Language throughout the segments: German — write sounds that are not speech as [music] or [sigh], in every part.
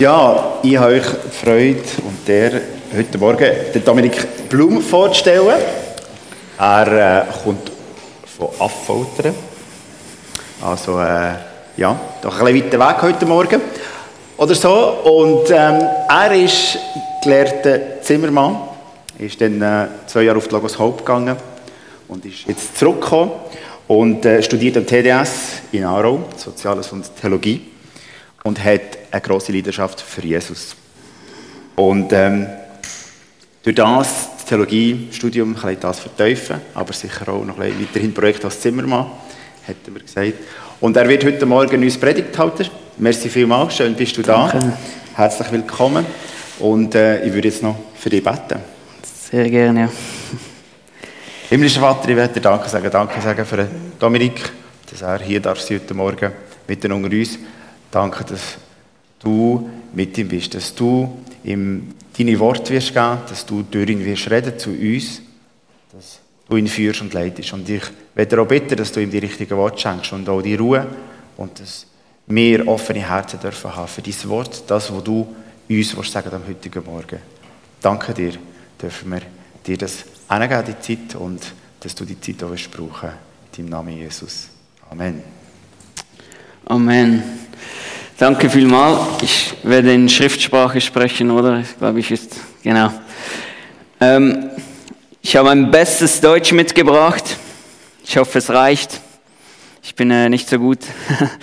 Ja, ich habe euch Freude und der heute Morgen den Dominik Blum vorzustellen. Er äh, kommt von Affoltern. Also, äh, ja, doch ein bisschen weiter Weg heute Morgen. Oder so. Und ähm, er ist gelehrter Zimmermann. Ist dann äh, zwei Jahre auf die Logos Hope gegangen und ist jetzt zurückgekommen und äh, studiert am TDS in Aarau, Soziales und Theologie und hat eine große Leidenschaft für Jesus. Und ähm, durch das, das Theologiestudium, kann ich das vertiefen, aber sicher auch noch ein weiterhin Projekt als Zimmermann, hat er mir gesagt. Und er wird heute Morgen uns Predigt halten. Merci vielmals, schön bist du da. Danke. Herzlich willkommen. Und äh, ich würde jetzt noch für dich beten. Sehr gerne, ja. Himmlischer Vater, ich werde dir Danke sagen. Danke sagen für Dominik, dass er hier darf heute Morgen mitten unter uns. Danke, dass du mit ihm bist, dass du ihm deine Worte wirst geben, dass du durch ihn wirst reden zu uns, dass du ihn führst und leitest. Und ich werde auch bitten, dass du ihm die richtigen Worte schenkst und auch die Ruhe und dass wir offene Herzen dürfen haben für dein Wort, das, was du uns willst sagen am heutigen Morgen. Danke dir, dürfen wir dir das hingeben, die Zeit, und dass du die Zeit auch brauchen In deinem Namen Jesus. Amen. Amen. Danke vielmals. Ich werde in Schriftsprache sprechen, oder? Ich glaube, ich ist, genau. Ähm, ich habe mein bestes Deutsch mitgebracht. Ich hoffe, es reicht. Ich bin äh, nicht so gut.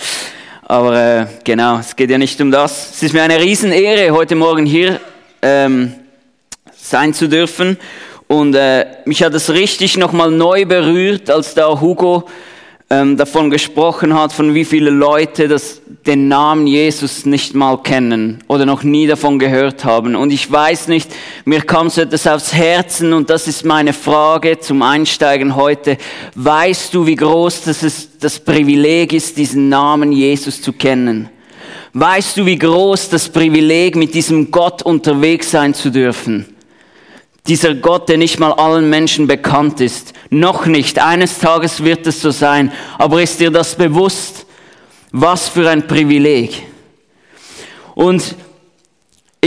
[laughs] Aber äh, genau, es geht ja nicht um das. Es ist mir eine Riesenehre, heute Morgen hier ähm, sein zu dürfen. Und äh, mich hat es richtig nochmal neu berührt, als da Hugo ähm, davon gesprochen hat, von wie viele Leute das, den Namen Jesus nicht mal kennen oder noch nie davon gehört haben. Und ich weiß nicht, mir kam so etwas aufs Herzen und das ist meine Frage zum Einsteigen heute. Weißt du, wie groß das, ist, das Privileg ist, diesen Namen Jesus zu kennen? Weißt du, wie groß das Privileg, mit diesem Gott unterwegs sein zu dürfen? Dieser Gott, der nicht mal allen Menschen bekannt ist. Noch nicht. Eines Tages wird es so sein. Aber ist dir das bewusst? Was für ein Privileg. Und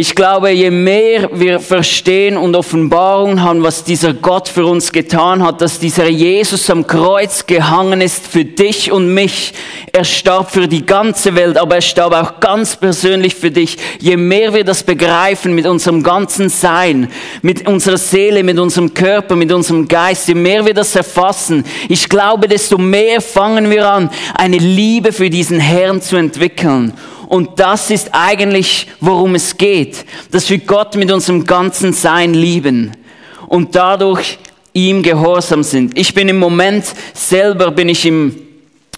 ich glaube, je mehr wir verstehen und Offenbarung haben, was dieser Gott für uns getan hat, dass dieser Jesus am Kreuz gehangen ist für dich und mich. Er starb für die ganze Welt, aber er starb auch ganz persönlich für dich. Je mehr wir das begreifen mit unserem ganzen Sein, mit unserer Seele, mit unserem Körper, mit unserem Geist, je mehr wir das erfassen, ich glaube, desto mehr fangen wir an, eine Liebe für diesen Herrn zu entwickeln. Und das ist eigentlich, worum es geht, dass wir Gott mit unserem ganzen Sein lieben und dadurch ihm gehorsam sind. Ich bin im Moment selber, bin ich im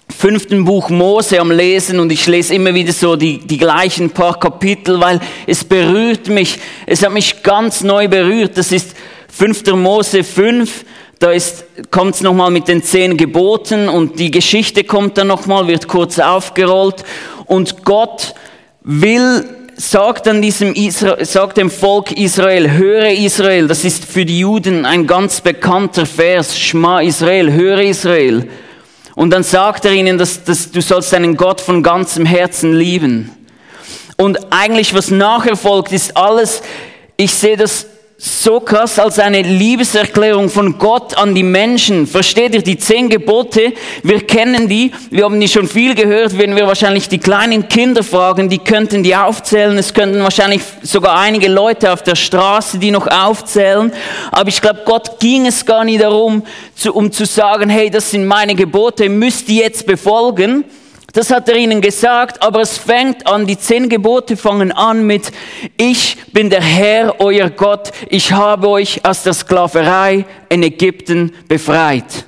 fünften Buch Mose am Lesen und ich lese immer wieder so die, die gleichen paar Kapitel, weil es berührt mich. Es hat mich ganz neu berührt. Das ist 5. Mose 5. Da kommt es nochmal mit den zehn Geboten und die Geschichte kommt dann nochmal, wird kurz aufgerollt und Gott will, sagt an diesem Israel, sagt dem Volk Israel, höre Israel, das ist für die Juden ein ganz bekannter Vers, Schma Israel, höre Israel. Und dann sagt er ihnen, dass, dass du sollst deinen Gott von ganzem Herzen lieben. Und eigentlich, was nachher folgt, ist alles, ich sehe das so krass als eine Liebeserklärung von Gott an die Menschen. Versteht ihr die zehn Gebote? Wir kennen die, wir haben die schon viel gehört, wenn wir wahrscheinlich die kleinen Kinder fragen, die könnten die aufzählen. Es könnten wahrscheinlich sogar einige Leute auf der Straße die noch aufzählen. Aber ich glaube, Gott ging es gar nicht darum, um zu sagen, hey, das sind meine Gebote, müsst ihr jetzt befolgen das hat er ihnen gesagt, aber es fängt an, die zehn Gebote fangen an mit, ich bin der Herr, euer Gott, ich habe euch aus der Sklaverei in Ägypten befreit.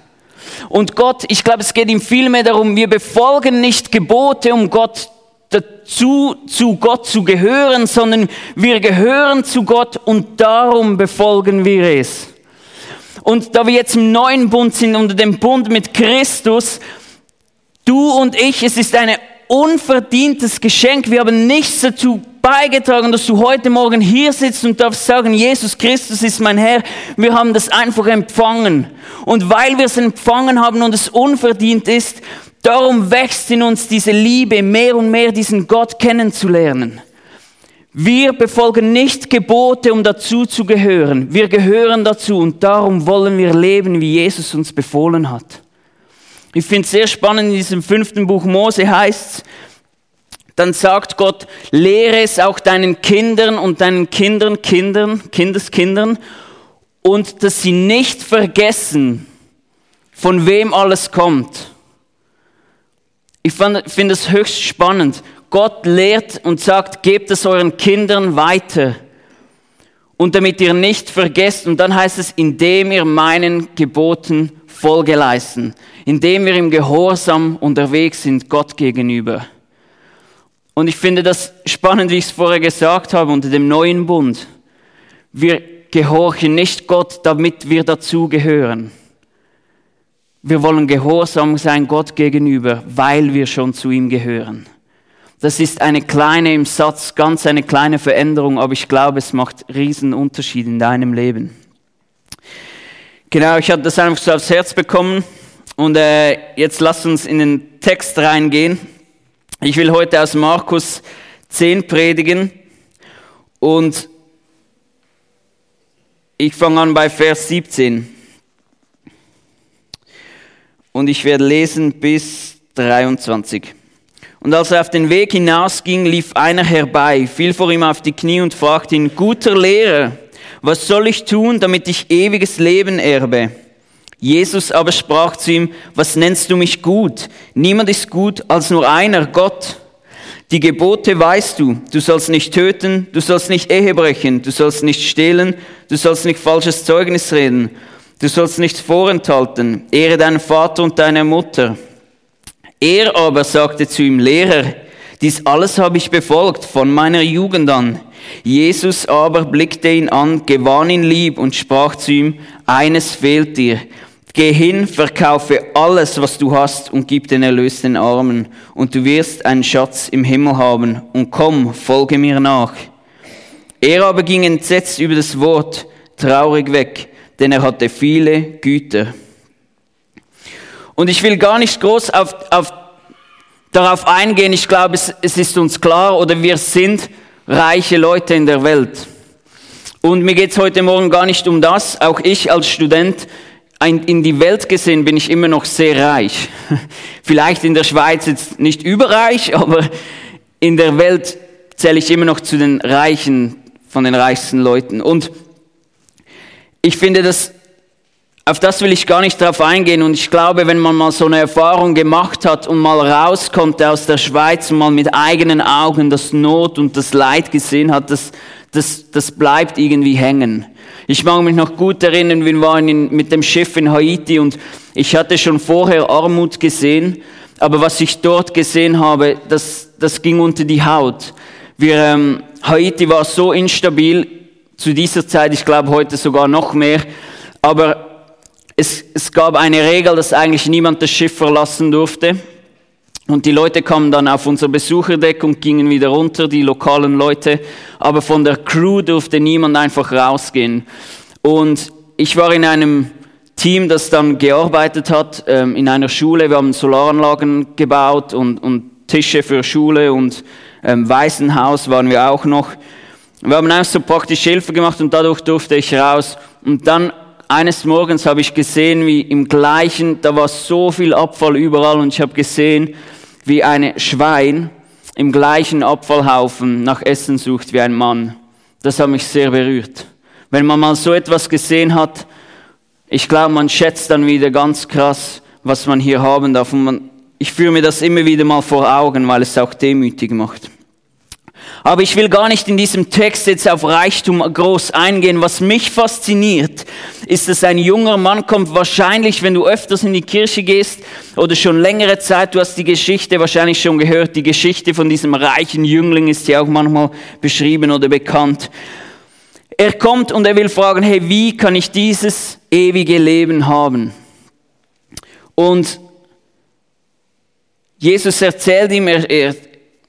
Und Gott, ich glaube, es geht ihm vielmehr darum, wir befolgen nicht Gebote, um Gott dazu, zu Gott zu gehören, sondern wir gehören zu Gott und darum befolgen wir es. Und da wir jetzt im neuen Bund sind, unter dem Bund mit Christus, Du und ich, es ist ein unverdientes Geschenk. Wir haben nichts dazu beigetragen, dass du heute Morgen hier sitzt und darfst sagen, Jesus Christus ist mein Herr. Wir haben das einfach empfangen. Und weil wir es empfangen haben und es unverdient ist, darum wächst in uns diese Liebe, mehr und mehr diesen Gott kennenzulernen. Wir befolgen nicht Gebote, um dazu zu gehören. Wir gehören dazu und darum wollen wir leben, wie Jesus uns befohlen hat. Ich finde es sehr spannend, in diesem fünften Buch Mose heißt dann sagt Gott, lehre es auch deinen Kindern und deinen Kindern, Kindern, Kindeskindern und dass sie nicht vergessen, von wem alles kommt. Ich finde es höchst spannend. Gott lehrt und sagt, gebt es euren Kindern weiter. Und damit ihr nicht vergesst, und dann heißt es, indem ihr meinen Geboten Folge leisten, indem wir im Gehorsam unterwegs sind Gott gegenüber. Und ich finde das spannend, wie ich es vorher gesagt habe, unter dem neuen Bund. Wir gehorchen nicht Gott, damit wir dazugehören. Wir wollen gehorsam sein Gott gegenüber, weil wir schon zu ihm gehören. Das ist eine kleine im Satz, ganz eine kleine Veränderung, aber ich glaube, es macht riesen Unterschied in deinem Leben. Genau, ich hatte das einfach so aufs Herz bekommen und äh, jetzt lass uns in den Text reingehen. Ich will heute aus Markus 10 predigen und ich fange an bei Vers 17. Und ich werde lesen bis 23. Und als er auf den Weg hinausging, lief einer herbei, fiel vor ihm auf die Knie und fragte ihn, guter Lehrer, was soll ich tun, damit ich ewiges Leben erbe? Jesus aber sprach zu ihm, was nennst du mich gut? Niemand ist gut als nur einer, Gott. Die Gebote weißt du. Du sollst nicht töten, du sollst nicht Ehe brechen, du sollst nicht stehlen, du sollst nicht falsches Zeugnis reden, du sollst nichts vorenthalten. Ehre deinen Vater und deine Mutter. Er aber sagte zu ihm, Lehrer, dies alles habe ich befolgt von meiner Jugend an. Jesus aber blickte ihn an, gewann ihn lieb und sprach zu ihm, eines fehlt dir. Geh hin, verkaufe alles, was du hast und gib den Erlös den Armen, und du wirst einen Schatz im Himmel haben, und komm, folge mir nach. Er aber ging entsetzt über das Wort, traurig weg, denn er hatte viele Güter. Und ich will gar nicht groß auf, auf, darauf eingehen, ich glaube, es, es ist uns klar, oder wir sind reiche Leute in der Welt. Und mir geht es heute Morgen gar nicht um das, auch ich als Student in die Welt gesehen bin ich immer noch sehr reich. [laughs] Vielleicht in der Schweiz jetzt nicht überreich, aber in der Welt zähle ich immer noch zu den Reichen von den reichsten Leuten. Und ich finde das, auf das will ich gar nicht drauf eingehen. Und ich glaube, wenn man mal so eine Erfahrung gemacht hat und mal rauskommt aus der Schweiz und mal mit eigenen Augen das Not und das Leid gesehen hat, das, das, das bleibt irgendwie hängen. Ich mag mich noch gut erinnern, wir waren in, mit dem Schiff in Haiti und ich hatte schon vorher Armut gesehen, aber was ich dort gesehen habe, das, das ging unter die Haut. Wir, ähm, Haiti war so instabil zu dieser Zeit, ich glaube heute sogar noch mehr, aber es, es gab eine Regel, dass eigentlich niemand das Schiff verlassen durfte. Und die Leute kamen dann auf unser Besucherdeck und gingen wieder runter, die lokalen Leute. Aber von der Crew durfte niemand einfach rausgehen. Und ich war in einem Team, das dann gearbeitet hat, ähm, in einer Schule. Wir haben Solaranlagen gebaut und, und Tische für Schule und ähm, Waisenhaus waren wir auch noch. Wir haben einfach so praktisch Hilfe gemacht und dadurch durfte ich raus. Und dann eines Morgens habe ich gesehen, wie im gleichen, da war so viel Abfall überall und ich habe gesehen, wie ein Schwein im gleichen Abfallhaufen nach Essen sucht wie ein Mann. Das hat mich sehr berührt. Wenn man mal so etwas gesehen hat, ich glaube, man schätzt dann wieder ganz krass, was man hier haben darf. Und man, ich führe mir das immer wieder mal vor Augen, weil es auch demütig macht. Aber ich will gar nicht in diesem Text jetzt auf Reichtum groß eingehen. Was mich fasziniert, ist, dass ein junger Mann kommt, wahrscheinlich, wenn du öfters in die Kirche gehst oder schon längere Zeit, du hast die Geschichte wahrscheinlich schon gehört, die Geschichte von diesem reichen Jüngling ist ja auch manchmal beschrieben oder bekannt. Er kommt und er will fragen, hey, wie kann ich dieses ewige Leben haben? Und Jesus erzählt ihm, er, er,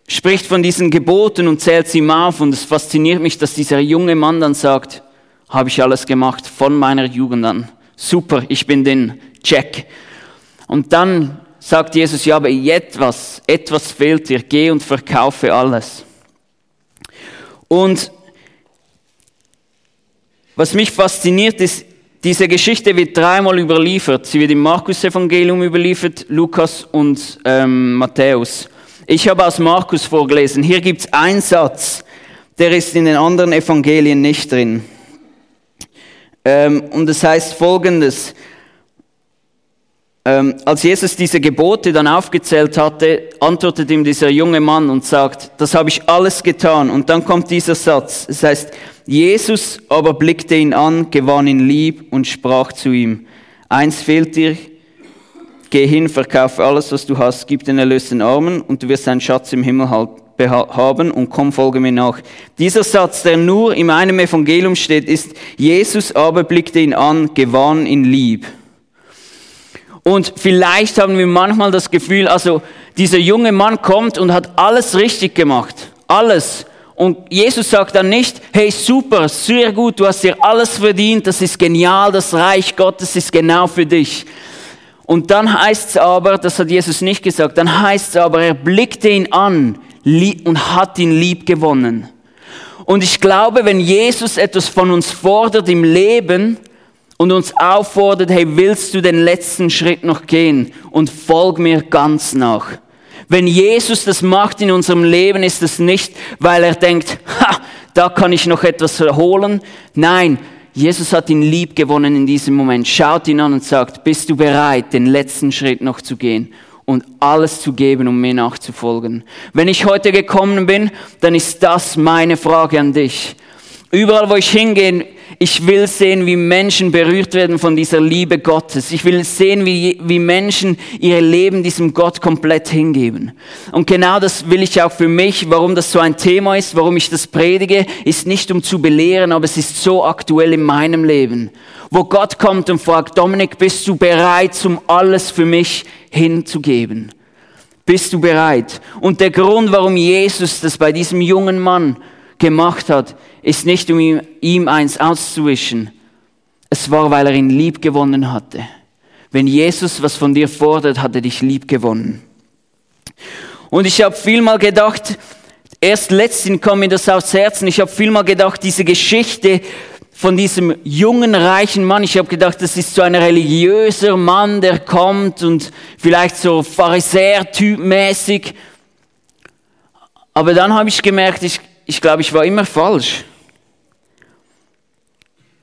spricht von diesen Geboten und zählt sie ihm auf. Und es fasziniert mich, dass dieser junge Mann dann sagt, habe ich alles gemacht von meiner Jugend an. Super, ich bin den Check. Und dann sagt Jesus, ja, aber etwas, etwas fehlt dir, geh und verkaufe alles. Und was mich fasziniert ist, diese Geschichte wird dreimal überliefert. Sie wird im Markus-Evangelium überliefert, Lukas und ähm, Matthäus. Ich habe aus Markus vorgelesen. Hier gibt es einen Satz, der ist in den anderen Evangelien nicht drin. Ähm, und es das heißt folgendes. Ähm, als Jesus diese Gebote dann aufgezählt hatte, antwortet ihm dieser junge Mann und sagt, das habe ich alles getan. Und dann kommt dieser Satz. Es heißt, Jesus aber blickte ihn an, gewann ihn lieb und sprach zu ihm, eins fehlt dir, geh hin, verkaufe alles, was du hast, gib den erlösten Armen und du wirst einen Schatz im Himmel haben und komm, folge mir nach. Dieser Satz, der nur in einem Evangelium steht, ist, Jesus aber blickte ihn an, gewann ihn lieb. Und vielleicht haben wir manchmal das Gefühl, also dieser junge Mann kommt und hat alles richtig gemacht. Alles. Und Jesus sagt dann nicht, hey super, sehr gut, du hast dir alles verdient, das ist genial, das Reich Gottes ist genau für dich. Und dann heißt es aber, das hat Jesus nicht gesagt, dann heißt es aber, er blickte ihn an und hat ihn lieb gewonnen. Und ich glaube, wenn Jesus etwas von uns fordert im Leben, und uns auffordert, hey, willst du den letzten Schritt noch gehen und folg mir ganz nach. Wenn Jesus das macht in unserem Leben, ist es nicht, weil er denkt, ha, da kann ich noch etwas erholen. Nein, Jesus hat ihn lieb gewonnen in diesem Moment, schaut ihn an und sagt, bist du bereit, den letzten Schritt noch zu gehen und alles zu geben, um mir nachzufolgen? Wenn ich heute gekommen bin, dann ist das meine Frage an dich. Überall, wo ich hingehe, ich will sehen, wie Menschen berührt werden von dieser Liebe Gottes. Ich will sehen, wie, wie Menschen ihr Leben diesem Gott komplett hingeben. Und genau das will ich auch für mich, warum das so ein Thema ist, warum ich das predige, ist nicht um zu belehren, aber es ist so aktuell in meinem Leben. Wo Gott kommt und fragt, Dominik, bist du bereit, um alles für mich hinzugeben? Bist du bereit? Und der Grund, warum Jesus das bei diesem jungen Mann gemacht hat, ist nicht, um ihm, ihm eins auszuwischen. Es war, weil er ihn lieb gewonnen hatte. Wenn Jesus was von dir fordert, hat er dich lieb gewonnen. Und ich habe vielmal gedacht, erst letztens kam mir das aufs Herzen, ich habe vielmal gedacht, diese Geschichte von diesem jungen, reichen Mann, ich habe gedacht, das ist so ein religiöser Mann, der kommt und vielleicht so Pharisäer-Typ mäßig. Aber dann habe ich gemerkt, ich, ich glaube, ich war immer falsch.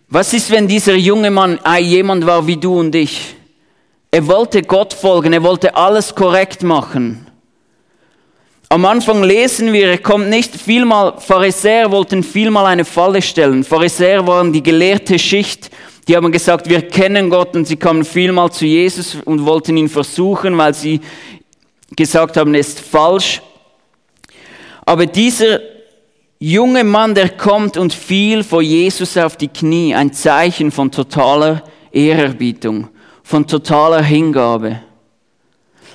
Was ist, wenn dieser junge Mann jemand war wie du und ich? Er wollte Gott folgen, er wollte alles korrekt machen. Am Anfang lesen wir, er kommt nicht vielmal, Pharisäer wollten vielmal eine Falle stellen. Pharisäer waren die gelehrte Schicht, die haben gesagt, wir kennen Gott und sie kamen vielmal zu Jesus und wollten ihn versuchen, weil sie gesagt haben, er ist falsch. Aber dieser junge Mann, der kommt und fiel vor Jesus auf die Knie, ein Zeichen von totaler Ehrerbietung, von totaler Hingabe.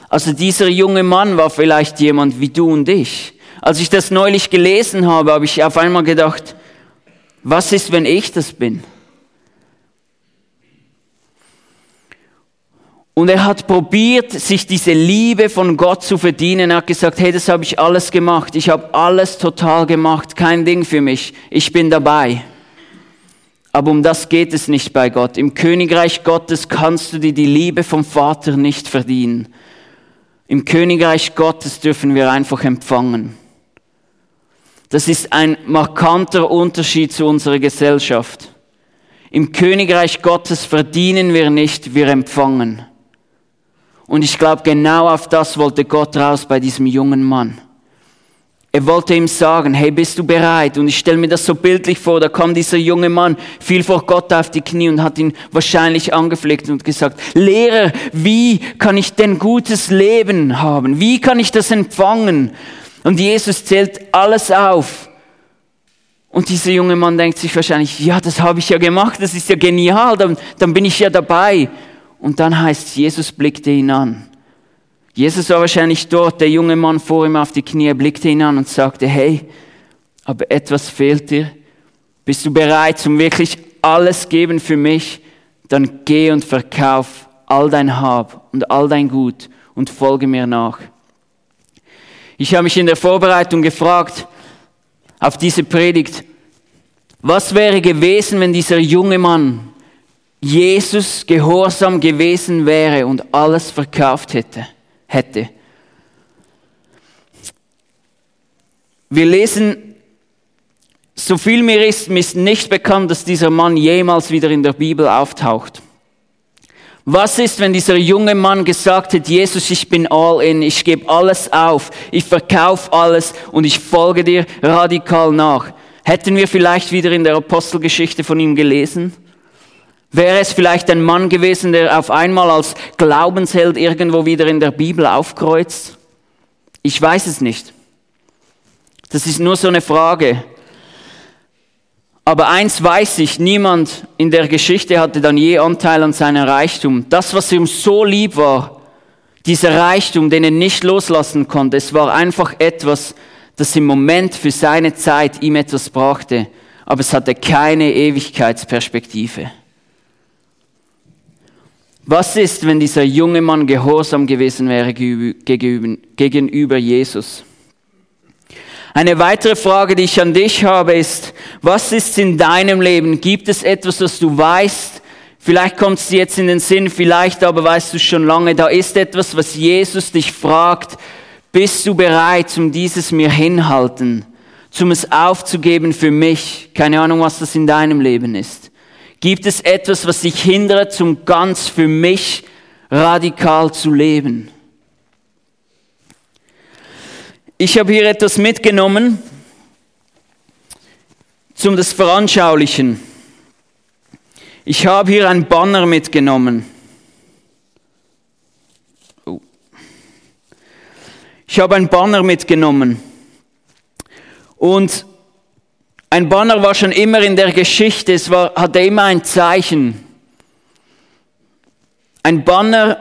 Also dieser junge Mann war vielleicht jemand wie du und ich. Als ich das neulich gelesen habe, habe ich auf einmal gedacht, was ist, wenn ich das bin? Und er hat probiert, sich diese Liebe von Gott zu verdienen. Er hat gesagt, hey, das habe ich alles gemacht. Ich habe alles total gemacht. Kein Ding für mich. Ich bin dabei. Aber um das geht es nicht bei Gott. Im Königreich Gottes kannst du dir die Liebe vom Vater nicht verdienen. Im Königreich Gottes dürfen wir einfach empfangen. Das ist ein markanter Unterschied zu unserer Gesellschaft. Im Königreich Gottes verdienen wir nicht, wir empfangen. Und ich glaube, genau auf das wollte Gott raus bei diesem jungen Mann. Er wollte ihm sagen, hey, bist du bereit? Und ich stelle mir das so bildlich vor, da kam dieser junge Mann, fiel vor Gott auf die Knie und hat ihn wahrscheinlich angefleckt und gesagt, Lehrer, wie kann ich denn gutes Leben haben? Wie kann ich das empfangen? Und Jesus zählt alles auf. Und dieser junge Mann denkt sich wahrscheinlich, ja, das habe ich ja gemacht, das ist ja genial, dann, dann bin ich ja dabei. Und dann heißt Jesus blickte ihn an. Jesus war wahrscheinlich dort, der junge Mann vor ihm auf die Knie, blickte ihn an und sagte, hey, aber etwas fehlt dir. Bist du bereit zum wirklich alles geben für mich? Dann geh und verkauf all dein Hab und all dein Gut und folge mir nach. Ich habe mich in der Vorbereitung gefragt, auf diese Predigt. Was wäre gewesen, wenn dieser junge Mann Jesus gehorsam gewesen wäre und alles verkauft hätte? hätte? Wir lesen, so viel mir ist, mir ist nicht bekannt, dass dieser Mann jemals wieder in der Bibel auftaucht. Was ist, wenn dieser junge Mann gesagt hat, Jesus, ich bin all in, ich gebe alles auf, ich verkaufe alles und ich folge dir radikal nach? Hätten wir vielleicht wieder in der Apostelgeschichte von ihm gelesen? Wäre es vielleicht ein Mann gewesen, der auf einmal als Glaubensheld irgendwo wieder in der Bibel aufkreuzt? Ich weiß es nicht. Das ist nur so eine Frage. Aber eins weiß ich, niemand in der Geschichte hatte dann je Anteil an seinem Reichtum. Das, was ihm so lieb war, dieser Reichtum, den er nicht loslassen konnte, es war einfach etwas, das im Moment für seine Zeit ihm etwas brachte, aber es hatte keine Ewigkeitsperspektive. Was ist, wenn dieser junge Mann gehorsam gewesen wäre gegenüber Jesus? Eine weitere Frage, die ich an dich habe, ist, was ist in deinem Leben? Gibt es etwas, das du weißt? Vielleicht kommt es dir jetzt in den Sinn, vielleicht aber weißt du schon lange, da ist etwas, was Jesus dich fragt, bist du bereit, um dieses mir hinhalten, zum es aufzugeben für mich? Keine Ahnung, was das in deinem Leben ist. Gibt es etwas, was dich hindert, zum ganz für mich radikal zu leben? Ich habe hier etwas mitgenommen, zum das Veranschaulichen. Ich habe hier ein Banner mitgenommen. Oh. Ich habe ein Banner mitgenommen. Und ein Banner war schon immer in der Geschichte, es war, hatte immer ein Zeichen. Ein Banner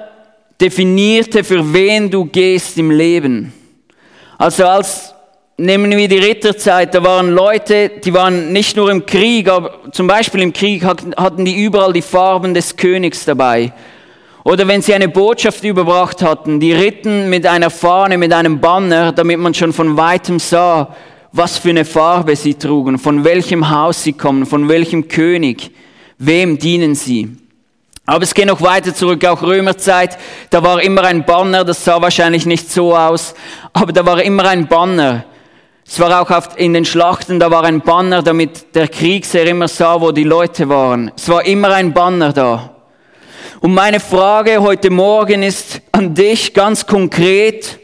definierte, für wen du gehst im Leben. Also als, nehmen wir die Ritterzeit, da waren Leute, die waren nicht nur im Krieg, aber zum Beispiel im Krieg hatten die überall die Farben des Königs dabei. Oder wenn sie eine Botschaft überbracht hatten, die ritten mit einer Fahne, mit einem Banner, damit man schon von weitem sah, was für eine Farbe sie trugen, von welchem Haus sie kommen, von welchem König, wem dienen sie. Aber es geht noch weiter zurück, auch Römerzeit, da war immer ein Banner, das sah wahrscheinlich nicht so aus, aber da war immer ein Banner. Es war auch in den Schlachten, da war ein Banner, damit der Kriegsherr immer sah, wo die Leute waren. Es war immer ein Banner da. Und meine Frage heute Morgen ist an dich ganz konkret,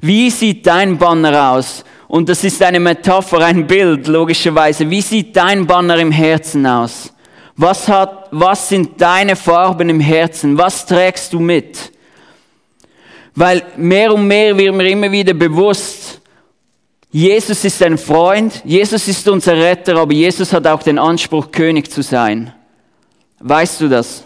wie sieht dein Banner aus? Und das ist eine Metapher, ein Bild, logischerweise. Wie sieht dein Banner im Herzen aus? Was, hat, was sind deine Farben im Herzen? Was trägst du mit? Weil mehr und mehr wird mir immer wieder bewusst, Jesus ist ein Freund, Jesus ist unser Retter, aber Jesus hat auch den Anspruch, König zu sein. Weißt du das?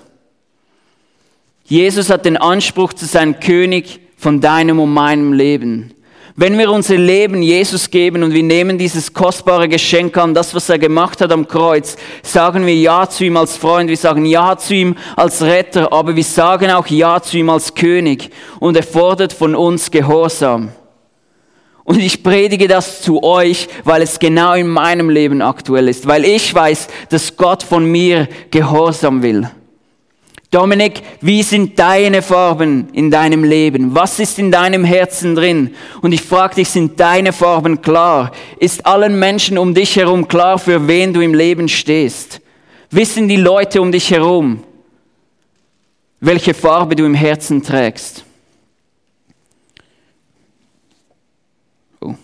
Jesus hat den Anspruch zu sein König von deinem und meinem Leben. Wenn wir unser Leben Jesus geben und wir nehmen dieses kostbare Geschenk an, das, was er gemacht hat am Kreuz, sagen wir Ja zu ihm als Freund, wir sagen Ja zu ihm als Retter, aber wir sagen auch Ja zu ihm als König und er fordert von uns Gehorsam. Und ich predige das zu euch, weil es genau in meinem Leben aktuell ist, weil ich weiß, dass Gott von mir Gehorsam will. Dominik, wie sind deine Farben in deinem Leben? Was ist in deinem Herzen drin? Und ich frage dich, sind deine Farben klar? Ist allen Menschen um dich herum klar, für wen du im Leben stehst? Wissen die Leute um dich herum, welche Farbe du im Herzen trägst? Oh.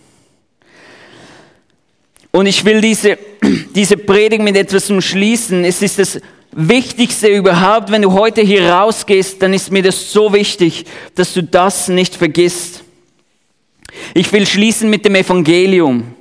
Und ich will diese, [clears throat] diese Predigt mit etwas umschließen. Es ist das Wichtigste überhaupt, wenn du heute hier rausgehst, dann ist mir das so wichtig, dass du das nicht vergisst. Ich will schließen mit dem Evangelium.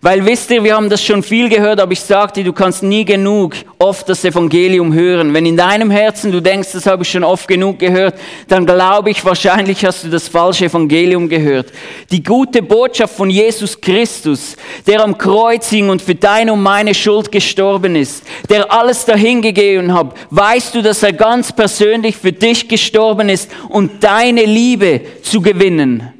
Weil wisst ihr, wir haben das schon viel gehört, aber ich sagte, du kannst nie genug oft das Evangelium hören. Wenn in deinem Herzen du denkst, das habe ich schon oft genug gehört, dann glaube ich, wahrscheinlich hast du das falsche Evangelium gehört. Die gute Botschaft von Jesus Christus, der am Kreuz hing und für deine und meine Schuld gestorben ist, der alles dahingegeben hat, weißt du, dass er ganz persönlich für dich gestorben ist und deine Liebe zu gewinnen.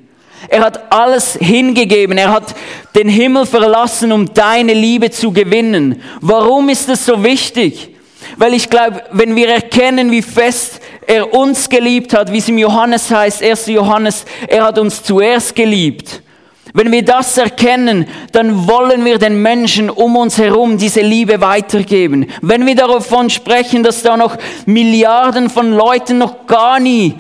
Er hat alles hingegeben. Er hat den Himmel verlassen, um deine Liebe zu gewinnen. Warum ist das so wichtig? Weil ich glaube, wenn wir erkennen, wie fest er uns geliebt hat, wie es im Johannes heißt, 1. Johannes, er hat uns zuerst geliebt. Wenn wir das erkennen, dann wollen wir den Menschen um uns herum diese Liebe weitergeben. Wenn wir davon sprechen, dass da noch Milliarden von Leuten noch gar nie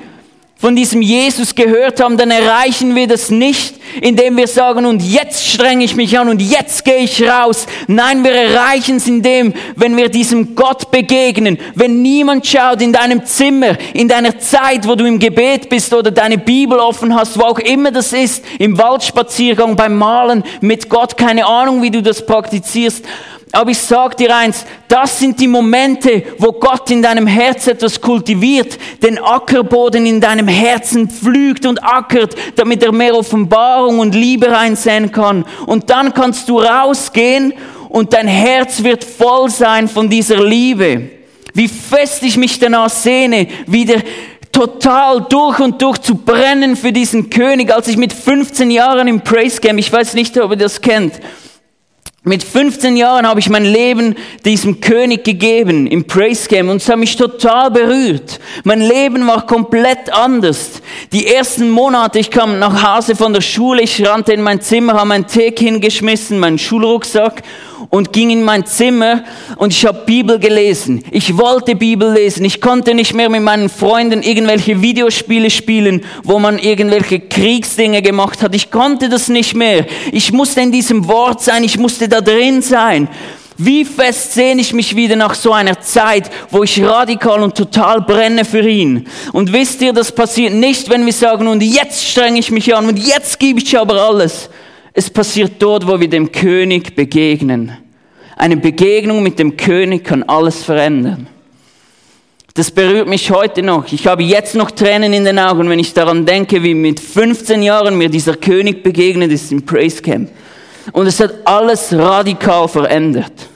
von diesem Jesus gehört haben, dann erreichen wir das nicht, indem wir sagen, und jetzt strenge ich mich an und jetzt gehe ich raus. Nein, wir erreichen es indem, wenn wir diesem Gott begegnen, wenn niemand schaut in deinem Zimmer, in deiner Zeit, wo du im Gebet bist oder deine Bibel offen hast, wo auch immer das ist, im Waldspaziergang, beim Malen mit Gott, keine Ahnung, wie du das praktizierst. Aber ich sage dir eins, das sind die Momente, wo Gott in deinem Herz etwas kultiviert, den Ackerboden in deinem Herzen pflügt und ackert, damit er mehr Offenbarung und Liebe reinsehen kann. Und dann kannst du rausgehen und dein Herz wird voll sein von dieser Liebe. Wie fest ich mich danach sehne, wieder total durch und durch zu brennen für diesen König, als ich mit 15 Jahren im Praise Camp, ich weiß nicht, ob ihr das kennt, mit 15 Jahren habe ich mein Leben diesem König gegeben im Praise Game und es hat mich total berührt. Mein Leben war komplett anders. Die ersten Monate, ich kam nach Hause von der Schule, ich rannte in mein Zimmer, habe meinen Tee hingeschmissen, meinen Schulrucksack und ging in mein Zimmer und ich habe Bibel gelesen. Ich wollte Bibel lesen. Ich konnte nicht mehr mit meinen Freunden irgendwelche Videospiele spielen, wo man irgendwelche Kriegsdinge gemacht hat. Ich konnte das nicht mehr. Ich musste in diesem Wort sein. Ich musste da drin sein. Wie fest sehne ich mich wieder nach so einer Zeit, wo ich radikal und total brenne für ihn. Und wisst ihr, das passiert nicht, wenn wir sagen, und jetzt strenge ich mich an und jetzt gebe ich aber alles. Es passiert dort, wo wir dem König begegnen. Eine Begegnung mit dem König kann alles verändern. Das berührt mich heute noch. Ich habe jetzt noch Tränen in den Augen, wenn ich daran denke, wie mit 15 Jahren mir dieser König begegnet ist im Praise Camp. Und es hat alles radikal verändert.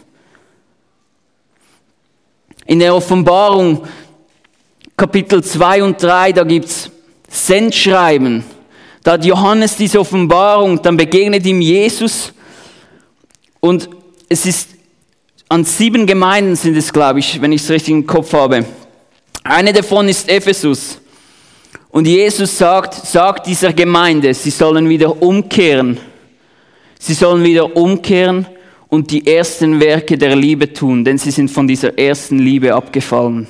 In der Offenbarung Kapitel 2 und 3, da gibt's Sendschreiben da hat Johannes diese Offenbarung, dann begegnet ihm Jesus und es ist an sieben Gemeinden sind es, glaube ich, wenn ich es richtig im Kopf habe. Eine davon ist Ephesus. Und Jesus sagt, sagt dieser Gemeinde, sie sollen wieder umkehren. Sie sollen wieder umkehren und die ersten Werke der Liebe tun, denn sie sind von dieser ersten Liebe abgefallen.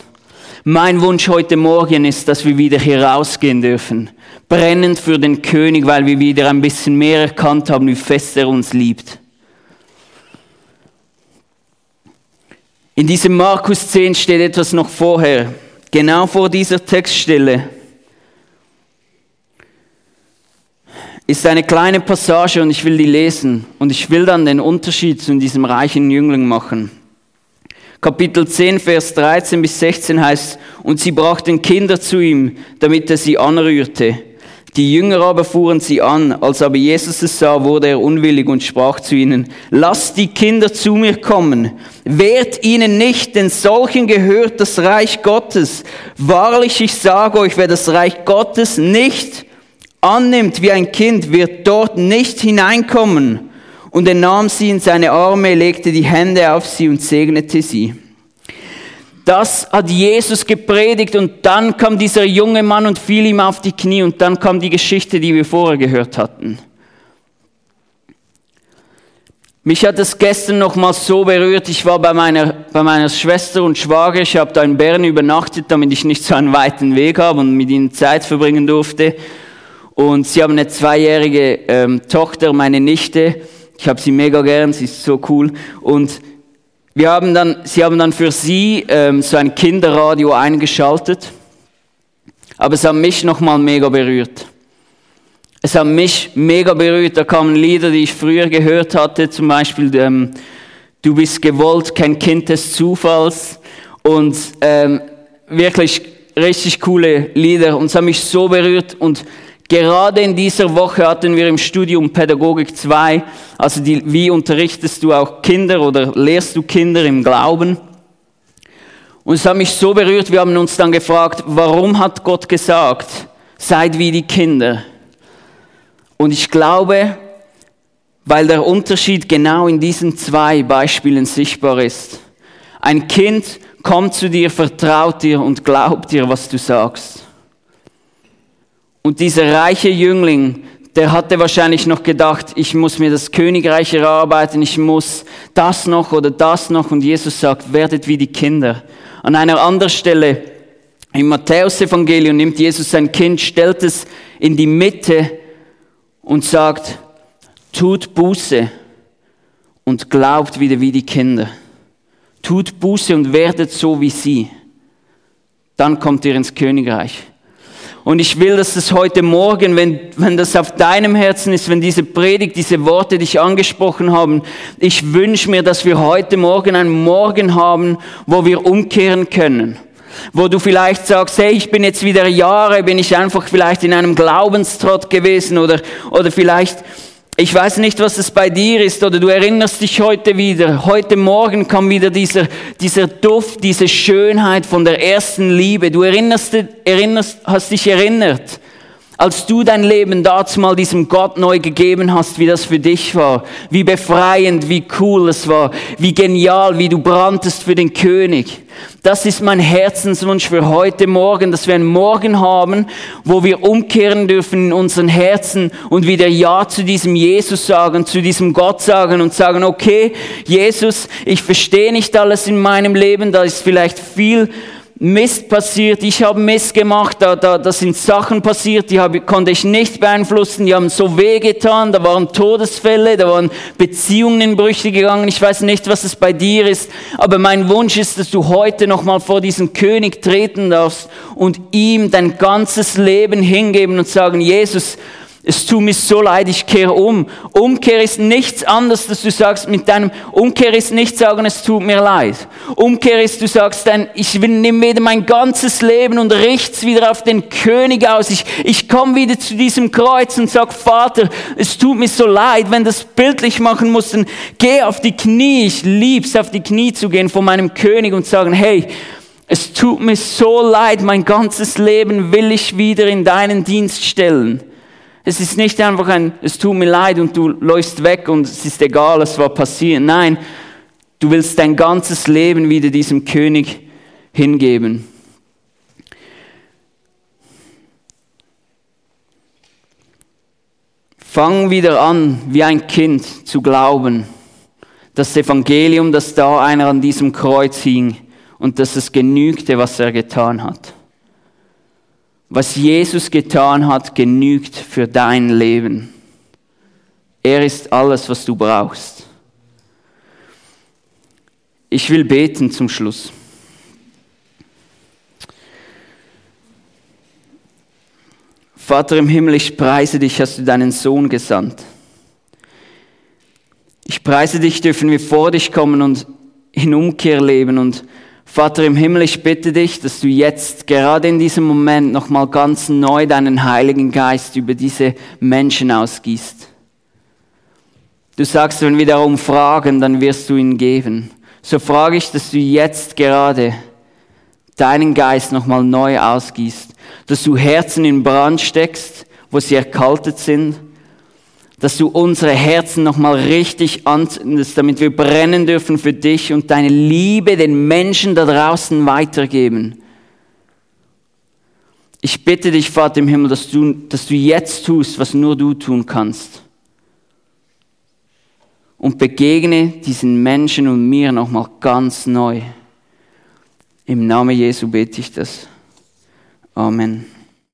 Mein Wunsch heute Morgen ist, dass wir wieder hier rausgehen dürfen. Brennend für den König, weil wir wieder ein bisschen mehr erkannt haben, wie fest er uns liebt. In diesem Markus 10 steht etwas noch vorher, genau vor dieser Textstelle. Ist eine kleine Passage und ich will die lesen und ich will dann den Unterschied zu diesem reichen Jüngling machen. Kapitel 10, Vers 13 bis 16 heißt, und sie brachten Kinder zu ihm, damit er sie anrührte. Die Jünger aber fuhren sie an. Als aber Jesus es sah, wurde er unwillig und sprach zu ihnen, lasst die Kinder zu mir kommen. Wehrt ihnen nicht, denn solchen gehört das Reich Gottes. Wahrlich, ich sage euch, wer das Reich Gottes nicht annimmt wie ein Kind, wird dort nicht hineinkommen. Und er nahm sie in seine Arme, legte die Hände auf sie und segnete sie. Das hat Jesus gepredigt und dann kam dieser junge Mann und fiel ihm auf die Knie und dann kam die Geschichte, die wir vorher gehört hatten. Mich hat es gestern noch mal so berührt. Ich war bei meiner, bei meiner Schwester und Schwager. Ich habe da in Bern übernachtet, damit ich nicht so einen weiten Weg habe und mit ihnen Zeit verbringen durfte. Und sie haben eine zweijährige ähm, Tochter, meine Nichte. Ich habe sie mega gern, sie ist so cool. Und wir haben dann, sie haben dann für sie ähm, so ein Kinderradio eingeschaltet. Aber es hat mich nochmal mega berührt. Es hat mich mega berührt. Da kamen Lieder, die ich früher gehört hatte, zum Beispiel ähm, Du bist gewollt, kein Kind des Zufalls. Und ähm, wirklich richtig coole Lieder. Und es hat mich so berührt. Und Gerade in dieser Woche hatten wir im Studium Pädagogik 2, also die, wie unterrichtest du auch Kinder oder lehrst du Kinder im Glauben? Und es hat mich so berührt, wir haben uns dann gefragt, warum hat Gott gesagt, seid wie die Kinder? Und ich glaube, weil der Unterschied genau in diesen zwei Beispielen sichtbar ist. Ein Kind kommt zu dir, vertraut dir und glaubt dir, was du sagst. Und dieser reiche Jüngling, der hatte wahrscheinlich noch gedacht, ich muss mir das Königreich erarbeiten, ich muss das noch oder das noch. Und Jesus sagt, werdet wie die Kinder. An einer anderen Stelle im Matthäus-Evangelium nimmt Jesus sein Kind, stellt es in die Mitte und sagt, tut Buße und glaubt wieder wie die Kinder. Tut Buße und werdet so wie sie. Dann kommt ihr ins Königreich. Und ich will, dass das heute Morgen, wenn, wenn das auf deinem Herzen ist, wenn diese Predigt, diese Worte dich angesprochen haben, ich wünsche mir, dass wir heute Morgen einen Morgen haben, wo wir umkehren können. Wo du vielleicht sagst, hey, ich bin jetzt wieder Jahre, bin ich einfach vielleicht in einem Glaubenstrott gewesen oder, oder vielleicht ich weiß nicht, was es bei dir ist oder du erinnerst dich heute wieder. Heute Morgen kam wieder dieser, dieser Duft, diese Schönheit von der ersten Liebe. Du erinnerst, erinnerst, hast dich erinnert als du dein Leben dazu mal diesem Gott neu gegeben hast, wie das für dich war, wie befreiend, wie cool es war, wie genial, wie du branntest für den König. Das ist mein Herzenswunsch für heute Morgen, dass wir einen Morgen haben, wo wir umkehren dürfen in unseren Herzen und wieder Ja zu diesem Jesus sagen, zu diesem Gott sagen und sagen, okay, Jesus, ich verstehe nicht alles in meinem Leben, da ist vielleicht viel Mist passiert, ich habe Mist gemacht, da, da, da sind Sachen passiert, die habe, konnte ich nicht beeinflussen, die haben so weh getan, da waren Todesfälle, da waren Beziehungen in Brüche gegangen, ich weiß nicht, was es bei dir ist, aber mein Wunsch ist, dass du heute nochmal vor diesen König treten darfst und ihm dein ganzes Leben hingeben und sagen, Jesus, es tut mir so leid, ich kehre um. Umkehr ist nichts anderes, dass du sagst mit deinem, Umkehr ist nicht sagen, es tut mir leid. Umkehr ist, du sagst dann, ich will, nehme wieder mein ganzes Leben und richte wieder auf den König aus. Ich, ich komme wieder zu diesem Kreuz und sag, Vater, es tut mir so leid, wenn das bildlich machen muss, dann geh auf die Knie. Ich lieb's, auf die Knie zu gehen vor meinem König und sagen, hey, es tut mir so leid, mein ganzes Leben will ich wieder in deinen Dienst stellen. Es ist nicht einfach ein, es tut mir leid und du läufst weg und es ist egal, es war passiert. Nein, du willst dein ganzes Leben wieder diesem König hingeben. Fang wieder an, wie ein Kind zu glauben. Das Evangelium, dass da einer an diesem Kreuz hing und dass es genügte, was er getan hat. Was Jesus getan hat, genügt für dein Leben. Er ist alles, was du brauchst. Ich will beten zum Schluss. Vater im Himmel, ich preise dich, hast du deinen Sohn gesandt. Ich preise dich, dürfen wir vor dich kommen und in Umkehr leben und Vater im Himmel, ich bitte dich, dass du jetzt gerade in diesem Moment nochmal ganz neu deinen Heiligen Geist über diese Menschen ausgießt. Du sagst, wenn wir darum fragen, dann wirst du ihn geben. So frage ich, dass du jetzt gerade deinen Geist nochmal neu ausgießt, dass du Herzen in Brand steckst, wo sie erkaltet sind, dass du unsere Herzen nochmal richtig anzündest, damit wir brennen dürfen für dich und deine Liebe den Menschen da draußen weitergeben. Ich bitte dich, Vater im Himmel, dass du, dass du jetzt tust, was nur du tun kannst. Und begegne diesen Menschen und mir nochmal ganz neu. Im Namen Jesu bete ich das. Amen.